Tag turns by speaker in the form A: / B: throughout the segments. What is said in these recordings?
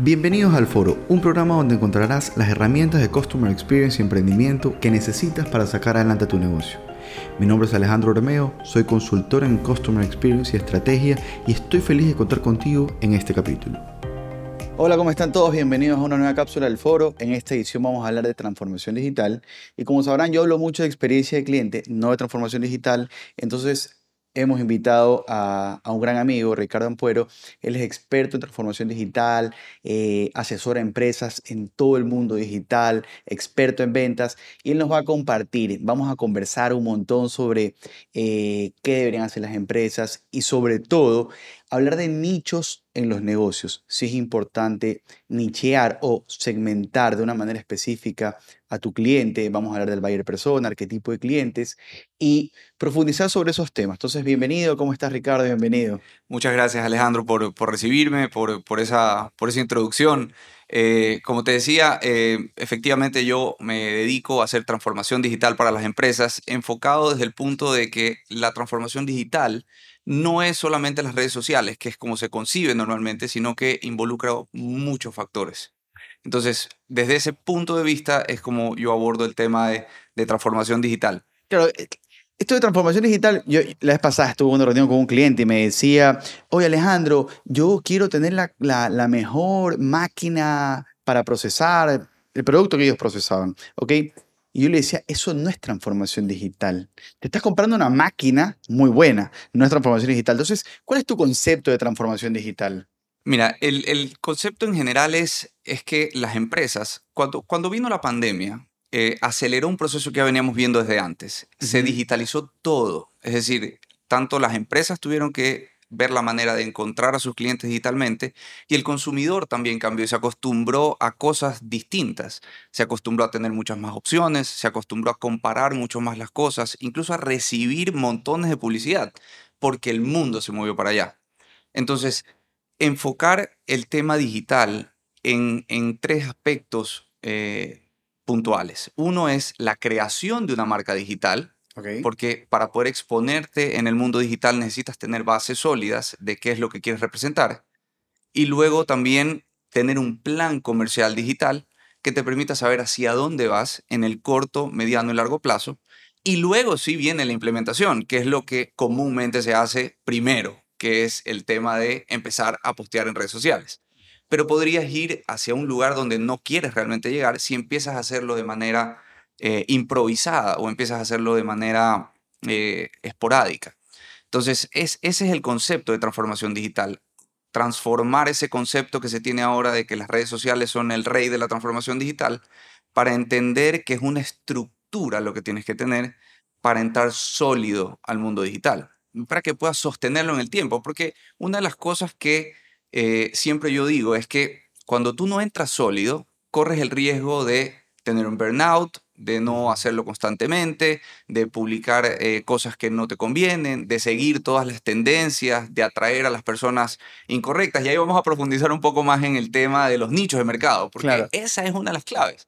A: Bienvenidos al Foro, un programa donde encontrarás las herramientas de Customer Experience y emprendimiento que necesitas para sacar adelante tu negocio. Mi nombre es Alejandro Romeo, soy consultor en Customer Experience y Estrategia y estoy feliz de contar contigo en este capítulo. Hola, ¿cómo están todos? Bienvenidos a una nueva cápsula del foro. En esta edición vamos a hablar de transformación digital. Y como sabrán, yo hablo mucho de experiencia de cliente, no de transformación digital. Entonces, hemos invitado a, un gran amigo, Ricardo Ampuero. Él es experto en transformación digital, eh, asesora a empresas en todo el mundo digital, experto en ventas, y él nos va a compartir, vamos a conversar un montón sobre eh, qué deberían hacer las empresas y sobre todo hablar de nichos en los negocios. Si es importante nichear o segmentar de una manera específica a tu cliente, vamos a hablar del buyer persona, qué tipo de clientes y profundizar sobre esos temas. Entonces, bienvenido, ¿cómo estás Ricardo? Bienvenido.
B: Muchas gracias Alejandro por, recibirme, por, por, esa, por esa introducción. Eh, como te decía, eh, efectivamente yo me dedico a hacer transformación digital para las empresas, enfocado desde el punto de que la transformación digital no es solamente las redes sociales, que es como se concibe normalmente, sino que involucra muchos factores. Entonces, desde ese punto de vista es como yo abordo el tema de, transformación digital.
A: Claro, eh, esto de transformación digital, yo la vez pasada estuve en una reunión con un cliente y me decía, oye Alejandro, yo quiero tener la, la mejor máquina para procesar el producto que ellos procesaban, ¿ok? Y yo le decía, eso no es transformación digital. Te estás comprando una máquina muy buena, no es transformación digital. Entonces, ¿cuál es tu concepto de transformación digital?
B: Mira, el, concepto en general es, es que las empresas, cuando, cuando vino la pandemia, eh, aceleró un proceso que ya veníamos viendo desde antes. Se digitalizó todo. Es decir, tanto las empresas tuvieron que ver la manera de encontrar a sus clientes digitalmente y el consumidor también cambió y se acostumbró a cosas distintas. Se acostumbró a tener muchas más opciones, se acostumbró a comparar mucho más las cosas, incluso a recibir montones de publicidad, porque el mundo se movió para allá. Entonces, enfocar el tema digital en, tres aspectos eh, puntuales. Uno es la creación de una marca digital, porque para poder exponerte en el mundo digital necesitas tener bases sólidas de qué es lo que quieres representar. Y luego también tener un plan comercial digital que te permita saber hacia dónde vas en el corto, mediano y largo plazo. Y luego sí viene la implementación, que es lo que comúnmente se hace primero, que es el tema de empezar a postear en redes sociales. Pero podrías ir hacia un lugar donde no quieres realmente llegar si empiezas a hacerlo de manera eh, improvisada o empiezas a hacerlo de manera eh, esporádica. Entonces, es, ese es el concepto de transformación digital. Transformar ese concepto que se tiene ahora de que las redes sociales son el rey de la transformación digital para entender que es una estructura lo que tienes que tener para entrar sólido al mundo digital, para que puedas sostenerlo en el tiempo. Porque una de las cosas que eh, siempre yo digo es que cuando tú no entras sólido, corres el riesgo de tener un burnout, de no hacerlo constantemente, de publicar eh, cosas que no te convienen, de seguir todas las tendencias, de atraer a las personas incorrectas. Y ahí vamos a profundizar un poco más en el tema de los nichos de mercado, porque esa es una de las claves.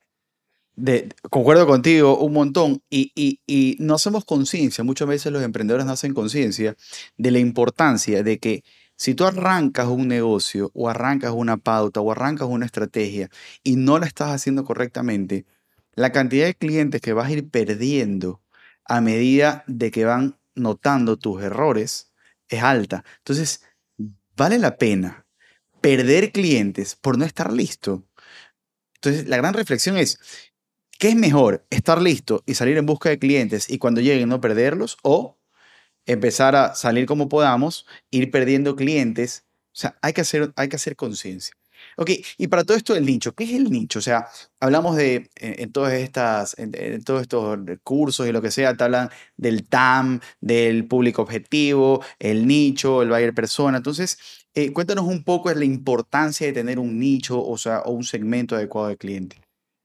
A: De, concuerdo contigo un montón y, y, y no hacemos conciencia, muchas veces los emprendedores no hacen conciencia de la importancia de que si tú arrancas un negocio o arrancas una pauta o arrancas una estrategia y no la estás haciendo correctamente, la cantidad de clientes que vas a ir perdiendo a medida de que van notando tus errores es alta. Entonces, vale la pena perder clientes por no estar listo. Entonces, la gran reflexión es, ¿qué es mejor? ¿Estar listo y salir en busca de clientes y cuando lleguen no perderlos? ¿O empezar a salir como podamos, ir perdiendo clientes? O sea, hay que hacer, hay que hacer conciencia. Ok, y para todo esto del nicho, ¿qué es el nicho? O sea, hablamos de, en, todas estas, en, todos estos cursos y lo que sea, te hablan del TAM, del público objetivo, el nicho, el buyer persona. Entonces, eh, cuéntanos un poco la importancia de tener un nicho, o sea, o un segmento adecuado de cliente.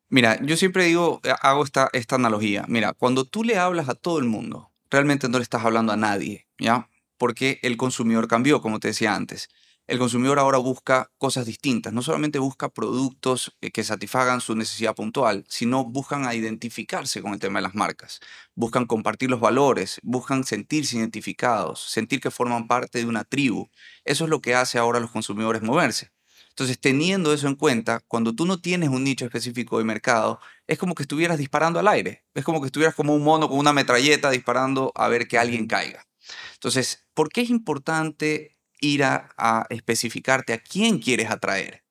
B: Mira, yo siempre digo, eh, hago esta, esta analogía. Mira, cuando tú le hablas a todo el mundo, realmente no le estás hablando a nadie, ¿ya? Porque el consumidor cambió, como te decía antes el consumidor ahora busca cosas distintas. No solamente busca productos eh, que satisfagan su necesidad puntual, sino buscan identificarse con el tema de las marcas. Buscan compartir los valores, buscan sentirse identificados, sentir que forman parte de una tribu. Eso es lo que hace ahora a los consumidores moverse. Entonces, teniendo eso en cuenta, cuando tú no tienes un nicho específico de mercado, es como que estuvieras disparando al aire. Es como que estuvieras como un mono con una metralleta disparando a ver que alguien caiga. Entonces, ¿por qué es importante ir a, especificarte a quién quieres atraer?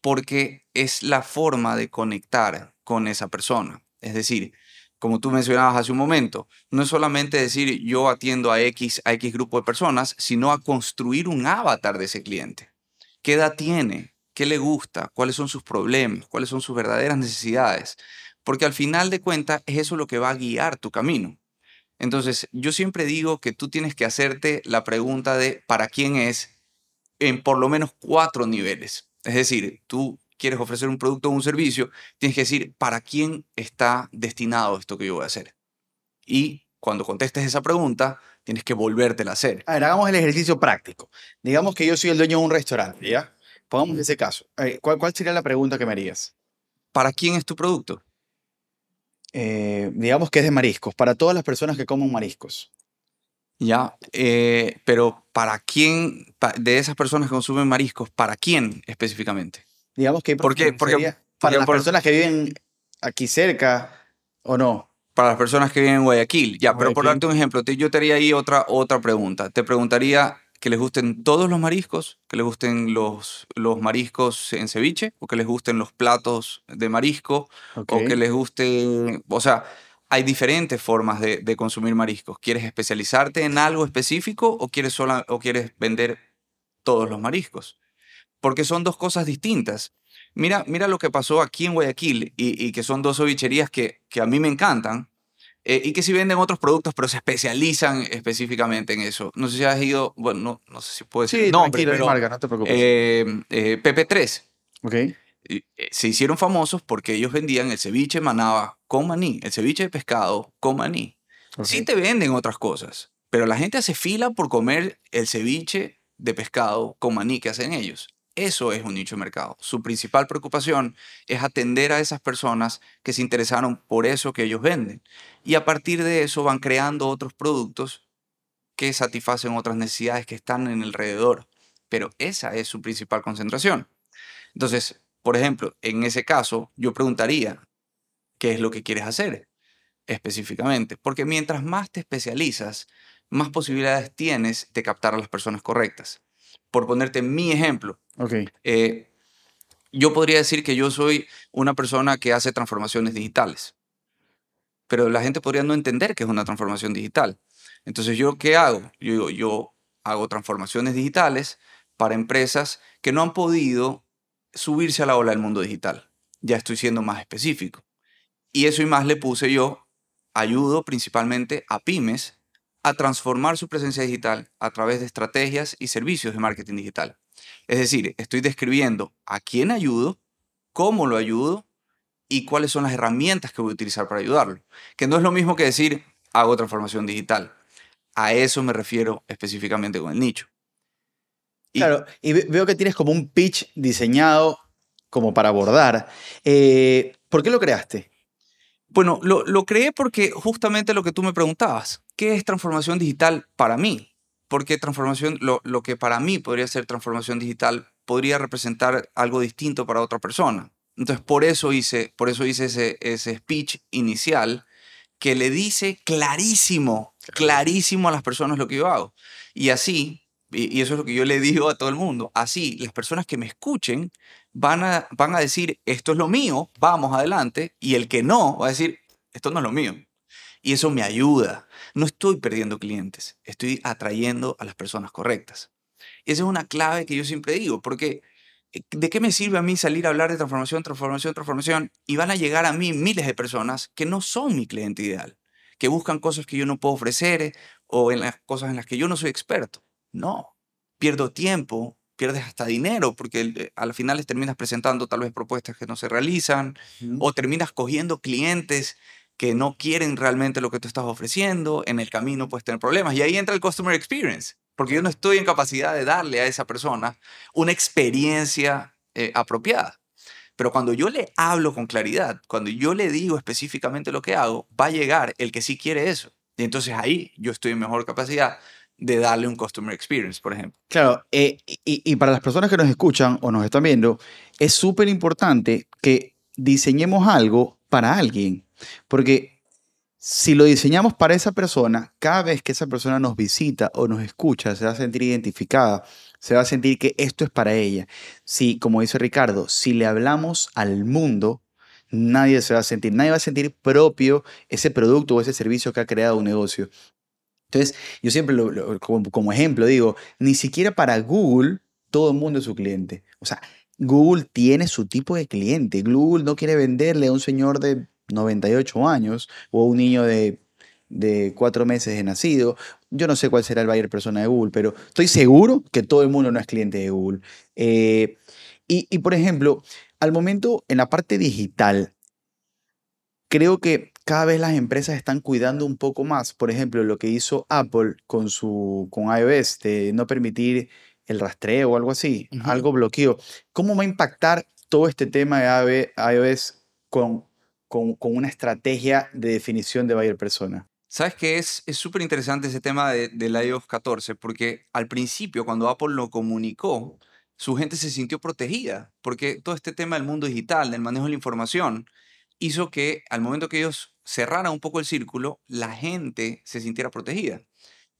B: Porque es la forma de conectar con esa persona. Es decir, como tú mencionabas hace un momento, no es solamente decir yo atiendo a X, a X grupo de personas, sino a construir un avatar de ese cliente. ¿Qué edad tiene? ¿Qué le gusta? ¿Cuáles son sus problemas? ¿Cuáles son sus verdaderas necesidades? Porque al final de cuentas es eso lo que va a guiar tu camino. Entonces, yo siempre digo que tú tienes que hacerte la pregunta de ¿para quién es? en por lo menos cuatro niveles. Es decir, tú quieres ofrecer un producto o un servicio, tienes que decir para quién está destinado esto que yo voy a hacer. Y cuando contestes esa pregunta, tienes que volvértela a hacer.
A: A ver, hagamos el ejercicio práctico. Digamos que yo soy el dueño de un restaurante, ¿ya? Pongamos ese caso. Eh, ¿Cuál, ¿Cuál sería la pregunta que me harías?
B: ¿Para quién es tu producto?
A: Eh, digamos que es de mariscos, para todas las personas que comen mariscos.
B: Ya, eh, pero ¿para quién, pa- de esas personas que consumen mariscos, para quién específicamente?
A: Digamos que
B: ¿Por qué? Porque-
A: para
B: porque
A: las
B: por-
A: personas que viven aquí cerca o no.
B: Para las personas que viven en Guayaquil. Ya, pero por
A: Guayaquil.
B: darte un ejemplo, te- yo te haría ahí otra, otra pregunta. Te preguntaría que les gusten todos los mariscos, que les gusten los, los mariscos en ceviche, o que les gusten los platos de marisco, o que les guste, o sea, hay diferentes formas de, de consumir mariscos. ¿Quieres especializarte en algo específico o quieres, sola, o quieres vender todos los mariscos? Porque son dos cosas distintas. Mira, mira lo que pasó aquí en Guayaquil y, y que son dos cevicherías que, que a mí me encantan eh, y que sí venden otros productos, pero se especializan específicamente en eso. No sé si has ido, bueno, no, no sé si puedo decir
A: Sí,
B: nombre, pero
A: Marga, no te preocupes.
B: eh, eh, PP3
A: ok.
B: eh, se hicieron famosos porque ellos vendían el ceviche manaba con maní, el ceviche de pescado con maní.
A: ok.
B: Sí te venden otras cosas, pero la gente hace fila por comer el ceviche de pescado con maní que hacen ellos. Eso es un nicho de mercado. Su principal preocupación es atender a esas personas que se interesaron por eso que ellos venden. Y a partir de eso van creando otros productos que satisfacen otras necesidades que están en alrededor. Pero esa es su principal concentración. Entonces, por ejemplo, en ese caso, yo preguntaría, ¿qué es lo que quieres hacer específicamente? Porque mientras más te especializas, más posibilidades tienes de captar a las personas correctas. Por ponerte mi ejemplo, eh, yo podría decir que yo soy una persona que hace transformaciones digitales, pero la gente podría no entender que es una transformación digital. Entonces, ¿yo qué hago? Yo digo, yo hago transformaciones digitales para empresas que no han podido subirse a la ola del mundo digital. Ya estoy siendo más específico. Y eso y más le puse yo, ayudo principalmente a pymes a transformar su presencia digital a través de estrategias y servicios de marketing digital. Es decir, estoy describiendo a quién ayudo, cómo lo ayudo y cuáles son las herramientas que voy a utilizar para ayudarlo. Que no es lo mismo que decir hago transformación digital. A eso me refiero específicamente con el nicho.
A: Claro, y ve- veo que tienes como un pitch diseñado como para abordar. Eh, ¿Por qué lo creaste?
B: Bueno, lo, lo creé porque justamente lo que tú me preguntabas, ¿qué es transformación digital para mí? Porque transformación, lo, lo que para mí podría ser transformación digital podría representar algo distinto para otra persona. Entonces, por eso hice, por eso hice ese, ese speech inicial que le dice clarísimo, clarísimo a las personas lo que yo hago. Y así, y, y eso es lo que yo le digo a todo el mundo, así las personas que me escuchen van a, van a decir, esto es lo mío, vamos adelante, y el que no va a decir, esto no es lo mío. Y eso me ayuda. No estoy perdiendo clientes, estoy atrayendo a las personas correctas. Esa es una clave que yo siempre digo, porque eh, ¿de qué me sirve a mí salir a hablar de transformación, transformación, transformación? Y van a llegar a mí miles de personas que no son mi cliente ideal, que buscan cosas que yo no puedo ofrecer eh, o en las cosas en las que yo no soy experto. No, pierdo tiempo, pierdes hasta dinero, porque eh, al final les terminas presentando tal vez propuestas que no se realizan, o terminas cogiendo clientes que no quieren realmente lo que tú estás ofreciendo, en el camino puedes tener problemas. Y ahí entra el customer experience, porque yo no estoy en capacidad de darle a esa persona una experiencia eh, apropiada. Pero cuando yo le hablo con claridad, cuando yo le digo específicamente lo que hago, va a llegar el que sí quiere eso. Y entonces ahí yo estoy en mejor capacidad de darle un customer experience, por ejemplo.
A: Claro, eh, y, y para las personas que nos escuchan o nos están viendo, es súper importante que diseñemos algo para alguien, porque si lo diseñamos para esa persona, cada vez que esa persona nos visita o nos escucha, se va a sentir identificada, se va a sentir que esto es para ella. Si, como dice Ricardo, si le hablamos al mundo, nadie se va a sentir, nadie va a sentir propio ese producto o ese servicio que ha creado un negocio. Entonces, yo siempre, como, como ejemplo, digo, ni siquiera para Google todo el mundo es su cliente. O sea, Google tiene su tipo de cliente. Google no quiere venderle a un señor de 98 años o a un niño de, de cuatro meses de nacido. Yo no sé cuál será el buyer persona de Google, pero estoy seguro que todo el mundo no es cliente de Google. Eh, y, y, por ejemplo, al momento en la parte digital, creo que cada vez las empresas están cuidando un poco más. Por ejemplo, lo que hizo Apple con, su, con iOS, de no permitir el rastreo o algo así, algo bloqueo. ¿Cómo va a impactar todo este tema de iOS con, con, con una estrategia de definición de buyer persona?
B: Sabes que es súper interesante ese tema de, del iOS 14, porque al principio, cuando Apple lo comunicó, su gente se sintió protegida, porque todo este tema del mundo digital, del manejo de la información, hizo que al momento que ellos cerraran un poco el círculo, la gente se sintiera protegida.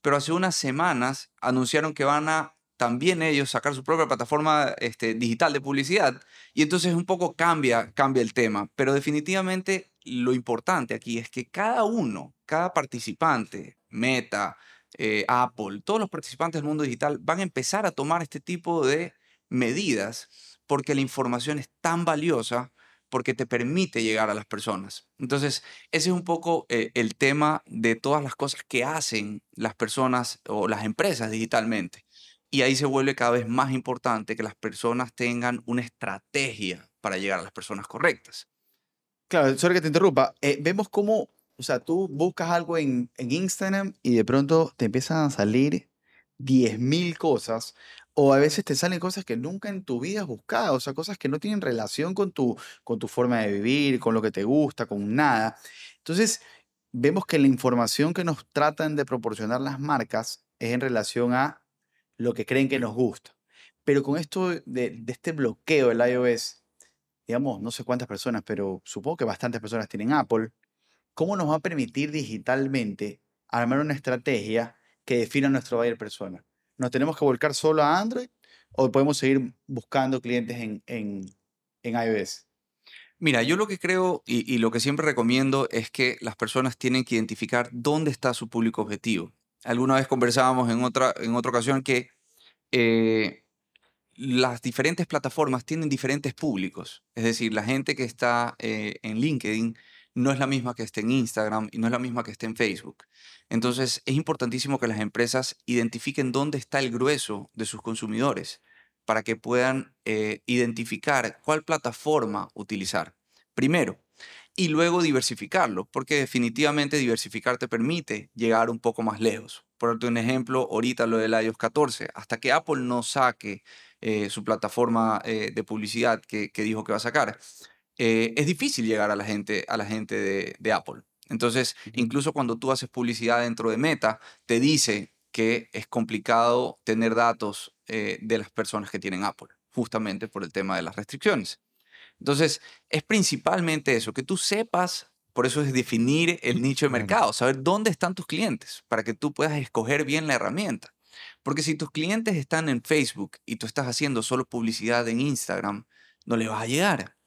B: Pero hace unas semanas anunciaron que van a también ellos sacar su propia plataforma este, digital de publicidad y entonces un poco cambia, cambia el tema. Pero definitivamente lo importante aquí es que cada uno, cada participante, Meta, eh, Apple, todos los participantes del mundo digital van a empezar a tomar este tipo de medidas porque la información es tan valiosa porque te permite llegar a las personas. Entonces, ese es un poco eh, el tema de todas las cosas que hacen las personas o las empresas digitalmente. Y ahí se vuelve cada vez más importante que las personas tengan una estrategia para llegar a las personas correctas.
A: Claro, sorry que te interrumpa. Eh, vemos cómo, o sea, tú buscas algo en, en Instagram y de pronto te empiezan a salir 10.000 cosas o a veces te salen cosas que nunca en tu vida has buscado, o sea, cosas que no tienen relación con tu, con tu forma de vivir, con lo que te gusta, con nada. Entonces, vemos que la información que nos tratan de proporcionar las marcas es en relación a lo que creen que nos gusta. Pero con esto de, de este bloqueo del iOS, digamos, no sé cuántas personas, pero supongo que bastantes personas tienen Apple, ¿cómo nos va a permitir digitalmente armar una estrategia que defina nuestro buyer persona? ¿Nos tenemos que volcar solo a Android o podemos seguir buscando clientes en, en, en iOS?
B: Mira, yo lo que creo y, lo que siempre recomiendo es que las personas tienen que identificar dónde está su público objetivo. Alguna vez conversábamos en otra, en otra ocasión que eh, las diferentes plataformas tienen diferentes públicos. Es decir, la gente que está eh, en LinkedIn no es la misma que esté en Instagram y no es la misma que esté en Facebook. Entonces, es importantísimo que las empresas identifiquen dónde está el grueso de sus consumidores para que puedan eh, identificar cuál plataforma utilizar. Primero, y luego diversificarlo, porque definitivamente diversificar te permite llegar un poco más lejos. Por un ejemplo, ahorita lo del iOS 14, hasta que Apple no saque eh, su plataforma eh, de publicidad que, que, dijo que va a sacar, eh, es difícil llegar a la gente, a la gente de, de Apple. Entonces, incluso cuando tú haces publicidad dentro de Meta, te dice que es complicado tener datos eh, de las personas que tienen Apple, justamente por el tema de las restricciones. Entonces, es principalmente eso, que tú sepas, por eso es definir el nicho de mercado, saber dónde están tus clientes para que tú puedas escoger bien la herramienta. Porque si tus clientes están en Facebook y tú estás haciendo solo publicidad en Instagram, no le vas a llegar.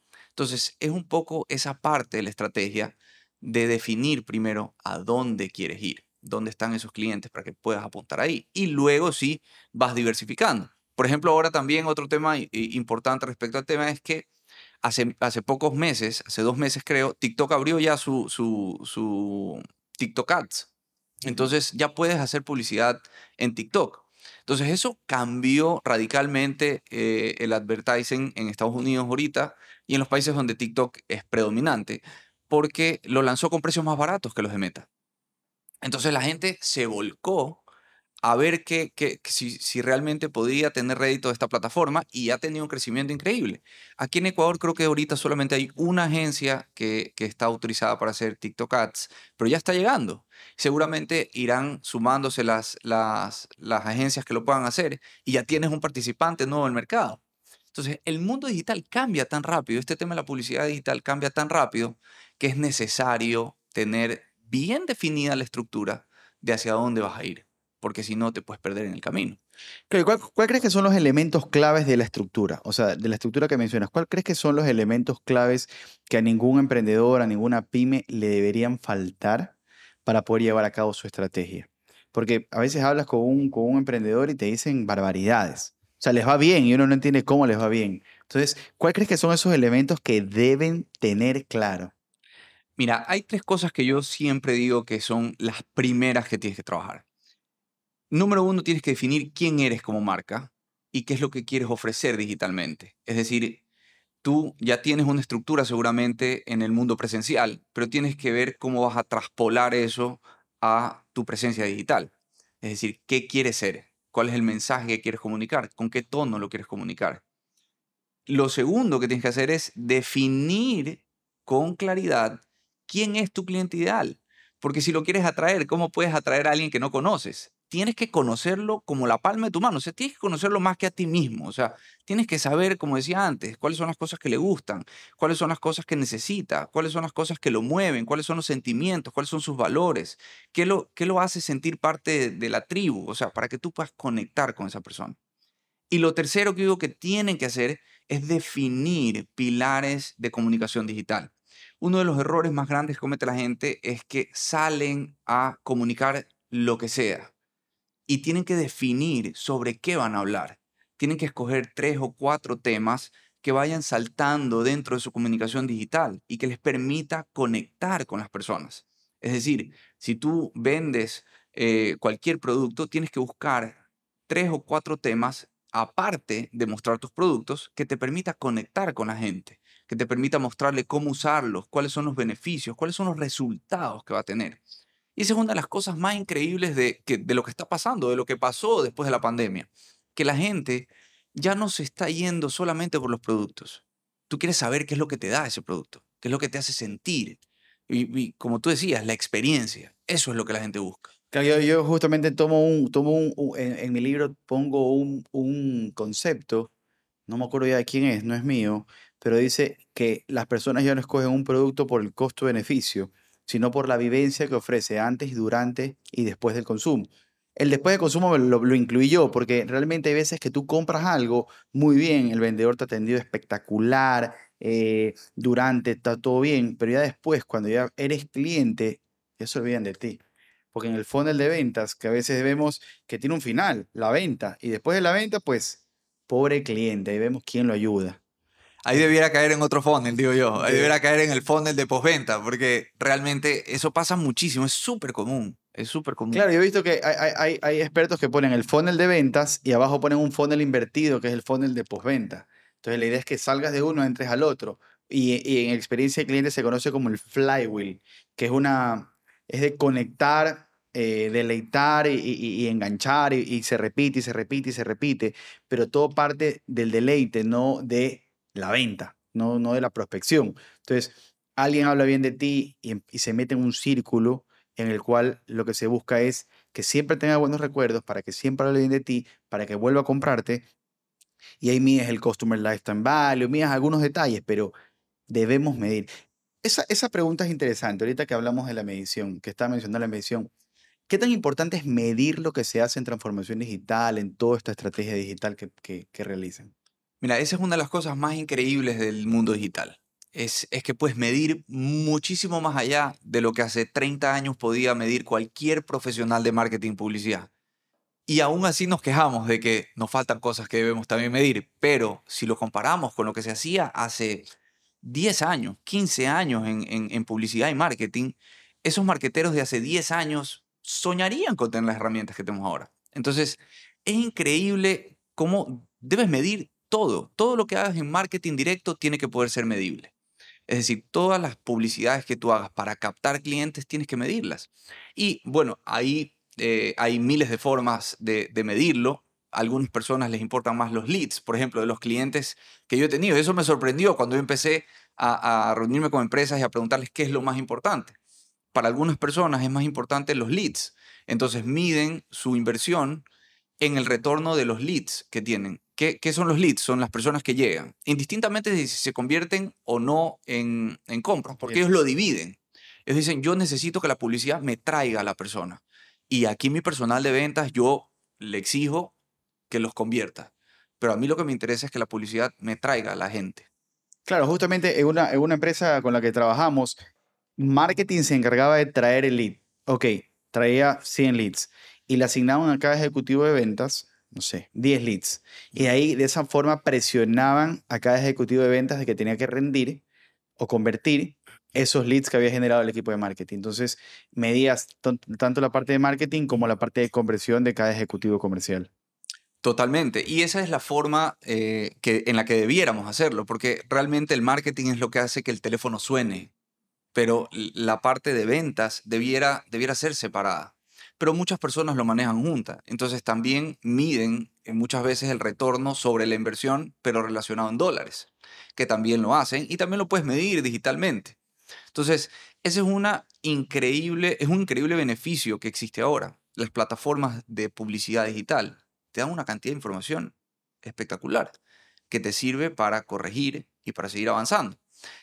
B: Entonces, es un poco esa parte de la estrategia de definir primero a dónde quieres ir, dónde están esos clientes para que puedas apuntar ahí. Y luego sí vas diversificando. Por ejemplo, ahora también otro tema importante respecto al tema es que hace, hace pocos meses, hace dos meses creo, TikTok abrió ya su, su, su TikTok Ads. Entonces ya puedes hacer publicidad en TikTok. Entonces eso cambió radicalmente eh, el advertising en Estados Unidos ahorita y en los países donde TikTok es predominante, porque lo lanzó con precios más baratos que los de Meta. Entonces la gente se volcó a ver que, si, si, realmente podía tener rédito de esta plataforma y ha tenido un crecimiento increíble. Aquí en Ecuador creo que ahorita solamente hay una agencia que, que está autorizada para hacer TikTok Ads, pero ya está llegando. Seguramente irán sumándose las, las, las agencias que lo puedan hacer y ya tienes un participante nuevo en el mercado. Entonces, el mundo digital cambia tan rápido, este tema de la publicidad digital cambia tan rápido que es necesario tener bien definida la estructura de hacia dónde vas a ir porque si no te puedes perder en el camino.
A: ¿Cuál, ¿Cuál, crees que son los elementos claves de la estructura? O sea, de la estructura que mencionas, ¿cuál crees que son los elementos claves que a ningún emprendedor, a ninguna pyme le deberían faltar para poder llevar a cabo su estrategia? Porque a veces hablas con un emprendedor y te dicen barbaridades. O sea, les va bien y uno no entiende cómo les va bien. Entonces, ¿cuál crees que son esos elementos que deben tener claro?
B: Mira, hay tres cosas que yo siempre digo que son las primeras que tienes que trabajar. Número uno, tienes que definir quién eres como marca y qué es lo que quieres ofrecer digitalmente. Es decir, tú ya tienes una estructura seguramente en el mundo presencial, pero tienes que ver cómo vas a traspolar eso a tu presencia digital. Es decir, qué quieres ser, cuál es el mensaje que quieres comunicar, con qué tono lo quieres comunicar. Lo segundo que tienes que hacer es definir con claridad quién es tu cliente ideal. Porque si lo quieres atraer, ¿cómo puedes atraer a alguien que no conoces? Tienes que conocerlo como la palma de tu mano, o sea, tienes que conocerlo más que a ti mismo, o sea, tienes que saber, como decía antes, cuáles son las cosas que le gustan, cuáles son las cosas que necesita, cuáles son las cosas que lo mueven, cuáles son los sentimientos, cuáles son sus valores, qué lo, qué lo hace sentir parte de, la tribu, o sea, para que tú puedas conectar con esa persona. Y lo tercero que digo que tienen que hacer es definir pilares de comunicación digital. Uno de los errores más grandes que comete la gente es que salen a comunicar lo que sea y tienen que definir sobre qué van a hablar. Tienen que escoger tres o cuatro temas que vayan saltando dentro de su comunicación digital y que les permita conectar con las personas. Es decir, si tú vendes eh, cualquier producto, tienes que buscar tres o cuatro temas aparte de mostrar tus productos que te permita conectar con la gente, que te permita mostrarle cómo usarlos, cuáles son los beneficios, cuáles son los resultados que va a tener. Y esa es una de las cosas más increíbles de, que, de lo que está pasando, de lo que pasó después de la pandemia. Que la gente ya no se está yendo solamente por los productos. Tú quieres saber qué es lo que te da ese producto, qué es lo que te hace sentir. Y, como tú decías, la experiencia. Eso es lo que la gente busca.
A: Yo, yo justamente tomo un, tomo un, en, en, mi libro pongo un, un concepto, no me acuerdo ya de quién es, no es mío, pero dice que las personas ya no escogen un producto por el costo-beneficio, sino por la vivencia que ofrece antes, durante y después del consumo. El después del consumo lo, lo, incluí yo, porque realmente hay veces que tú compras algo muy bien, el vendedor te ha atendido espectacular, eh, durante está todo bien, pero ya después, cuando ya eres cliente, ya se olvidan de ti. Porque en el funnel de ventas, que a veces vemos que tiene un final, la venta, y después de la venta, pues, pobre cliente, ahí vemos quién lo ayuda.
B: Ahí debiera caer en otro funnel, digo yo. Ahí debiera caer en el funnel de postventa, porque realmente eso pasa muchísimo, es súper común. Es súper común.
A: Claro, yo he visto que hay, hay, hay, expertos que ponen el funnel de ventas y abajo ponen un funnel invertido, que es el funnel de postventa. Entonces la idea es que salgas de uno, entres al otro. Y, y en experiencia de cliente se conoce como el flywheel, que es una, es de conectar eh, deleitar y, y, enganchar y, y, se repite y se repite y se repite, pero todo parte del deleite, no de la venta, no, no de la prospección. Entonces, alguien habla bien de ti y, se mete en un círculo en el cual lo que se busca es que siempre tenga buenos recuerdos, para que siempre hable bien de ti, para que vuelva a comprarte. Y ahí mides el Customer Lifetime Value, mides algunos detalles, pero debemos medir. Esa, esa pregunta es interesante, ahorita que hablamos de la medición, que está mencionando la medición. ¿Qué tan importante es medir lo que se hace en transformación digital, en toda esta estrategia digital que, que realizan?
B: Mira, esa es una de las cosas más increíbles del mundo digital. Es, que puedes medir muchísimo más allá de lo que hace 30 años podía medir cualquier profesional de marketing publicidad. Y aún así nos quejamos de que nos faltan cosas que debemos también medir, pero si lo comparamos con lo que se hacía hace 10 años, 15 años en, en publicidad y marketing, esos marqueteros de hace 10 años soñarían con tener las herramientas que tenemos ahora. Entonces, es increíble cómo debes medir todo, todo lo que hagas en marketing directo tiene que poder ser medible. Es decir, todas las publicidades que tú hagas para captar clientes tienes que medirlas. Y bueno, ahí eh, hay miles de formas de, medirlo. A algunas personas les importan más los leads, por ejemplo, de los clientes que yo he tenido. Eso me sorprendió cuando yo empecé a reunirme con empresas y a preguntarles qué es lo más importante. Para algunas personas es más importante los leads. Entonces miden su inversión en el retorno de los leads que tienen. ¿Qué, qué son los leads? Son las personas que llegan, indistintamente si se convierten o no en, en compras, porque ellos lo dividen. Ellos dicen, yo necesito que la publicidad me traiga a la persona. Y aquí mi personal de ventas, yo le exijo que los convierta. Pero a mí lo que me interesa es que la publicidad me traiga a la gente.
A: Claro, justamente en una, en una empresa con la que trabajamos, marketing se encargaba de traer el lead. Ok, traía 100 leads y le asignaban a cada ejecutivo de ventas, no sé, 10 leads. Y ahí de esa forma presionaban a cada ejecutivo de ventas de que tenía que rendir o convertir esos leads que había generado el equipo de marketing. Entonces, medías tanto la parte de marketing como la parte de conversión de cada ejecutivo comercial.
B: Totalmente. Y esa es la forma eh, que, en la que debiéramos hacerlo, porque realmente el marketing es lo que hace que el teléfono suene, pero la parte de ventas debiera, debiera ser separada. Pero muchas personas lo manejan juntas. Entonces también miden eh, muchas veces el retorno sobre la inversión, pero relacionado en dólares, que también lo hacen y también lo puedes medir digitalmente. Entonces, ese es, una increíble, es un increíble beneficio que existe ahora. Las plataformas de publicidad digital te dan una cantidad de información espectacular que te sirve para corregir y para seguir avanzando.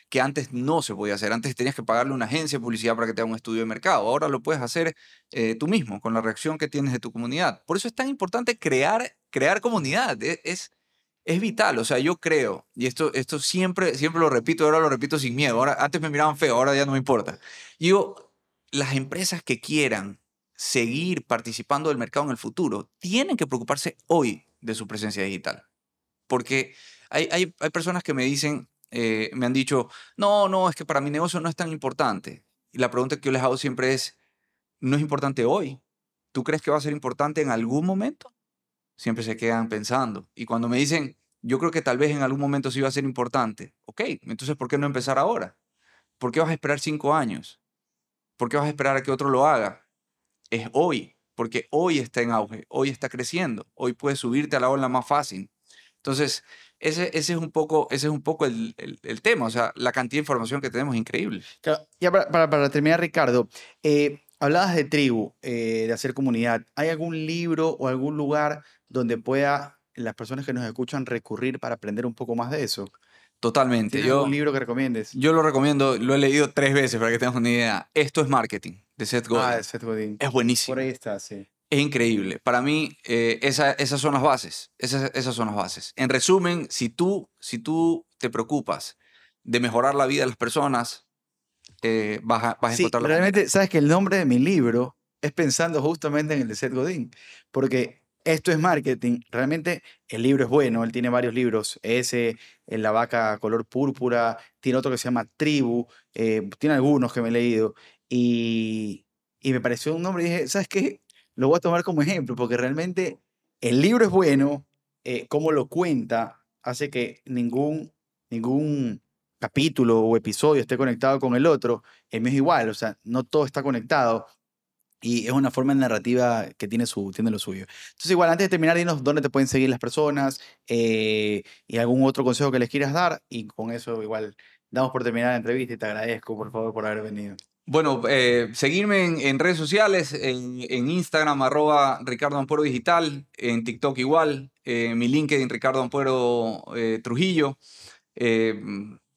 B: Que antes no se podía hacer. Antes tenías que pagarle a una agencia de publicidad para que te haga un estudio de mercado. Ahora lo puedes hacer eh, tú mismo, con la reacción que tienes de tu comunidad. Por eso es tan importante crear, crear comunidad. Es, es, es vital. O sea, yo creo, y esto, esto siempre, siempre lo repito, ahora lo repito sin miedo. Ahora, antes me miraban feo, ahora ya no me importa. Yo, las empresas que quieran seguir participando del mercado en el futuro, tienen que preocuparse hoy de su presencia digital. Porque hay, hay, hay personas que me dicen, eh, me han dicho, no, no, es que para mi negocio no es tan importante. Y la pregunta que yo les hago siempre es, ¿no es importante hoy? ¿Tú crees que va a ser importante en algún momento? Siempre se quedan pensando. Y cuando me dicen, yo creo que tal vez en algún momento sí va a ser importante, ok, entonces ¿por qué no empezar ahora? ¿Por qué vas a esperar cinco años? ¿Por qué vas a esperar a que otro lo haga? Es hoy, porque hoy está en auge, hoy está creciendo, hoy puedes subirte a la ola más fácil. Entonces, ese, ese, es un poco, ese es un poco el, el, el, tema, o sea, la cantidad de información que tenemos es increíble.
A: Claro, ya para, para, para terminar, Ricardo, eh, hablabas de tribu, eh, de hacer comunidad. ¿Hay algún libro o algún lugar donde pueda las personas que nos escuchan recurrir para aprender un poco más de eso?
B: Totalmente.
A: ¿Tienes
B: Yo,
A: algún libro que recomiendes?
B: yo lo recomiendo, lo he leído tres veces para que tengas una idea. Esto es marketing, de Seth Godin.
A: Ah, de Seth Godin.
B: es buenísimo.
A: Por ahí está, sí.
B: Es increíble. Para mí, eh, esa- esas son las bases. Esas, esas son las bases. En resumen, si tú, si tú te preocupas de mejorar la vida de las personas, eh, vas, a, vas a
A: Sí,
B: encontrar la
A: realmente, sabes que el nombre de mi libro es pensando justamente en el de Seth Godin, porque esto es marketing. Realmente el libro es bueno, él tiene varios libros, ese, en La vaca color púrpura, tiene otro que se llama Tribu, eh, tiene algunos que me he leído, y, y me pareció un nombre y dije, ¿sabes qué? Lo voy a tomar como ejemplo, porque realmente el libro es bueno, eh, cómo lo cuenta, hace que ningún, ningún capítulo o episodio esté conectado con el otro, el mío es igual, o sea, no todo está conectado y es una forma narrativa que tiene, su, tiene lo suyo. Entonces, igual, antes de terminar, dinos dónde te pueden seguir las personas eh, y algún otro consejo que les quieras dar y con eso igual damos por terminar la entrevista y te agradezco, por favor, por haber venido.
B: Bueno, eh, seguirme en, redes sociales, en, Instagram, arroba Ricardo Ampuero Digital, en TikTok igual, eh, mi LinkedIn, Ricardo Ampuero eh, Trujillo. Eh,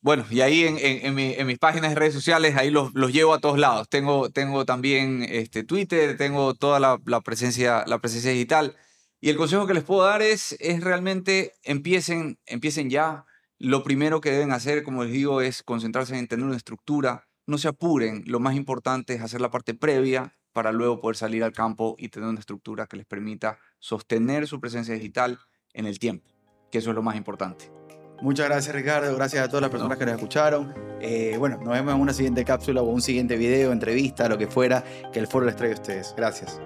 B: bueno, y ahí en mis páginas de redes sociales, ahí los, los llevo a todos lados. Tengo, tengo también este, Twitter, tengo toda la, la presencia, la presencia digital. Y el consejo que les puedo dar es, es realmente empiecen, empiecen ya. Lo primero que deben hacer, como les digo, es concentrarse en tener una estructura. No se apuren. Lo más importante es hacer la parte previa para luego poder salir al campo y tener una estructura que les permita sostener su presencia digital en el tiempo, que eso es lo más importante.
A: Muchas gracias, Ricardo. Gracias a todas las personas que nos escucharon. Eh, bueno, nos vemos en una siguiente cápsula o un siguiente video, entrevista, lo que fuera, que el foro les traiga a ustedes. Gracias.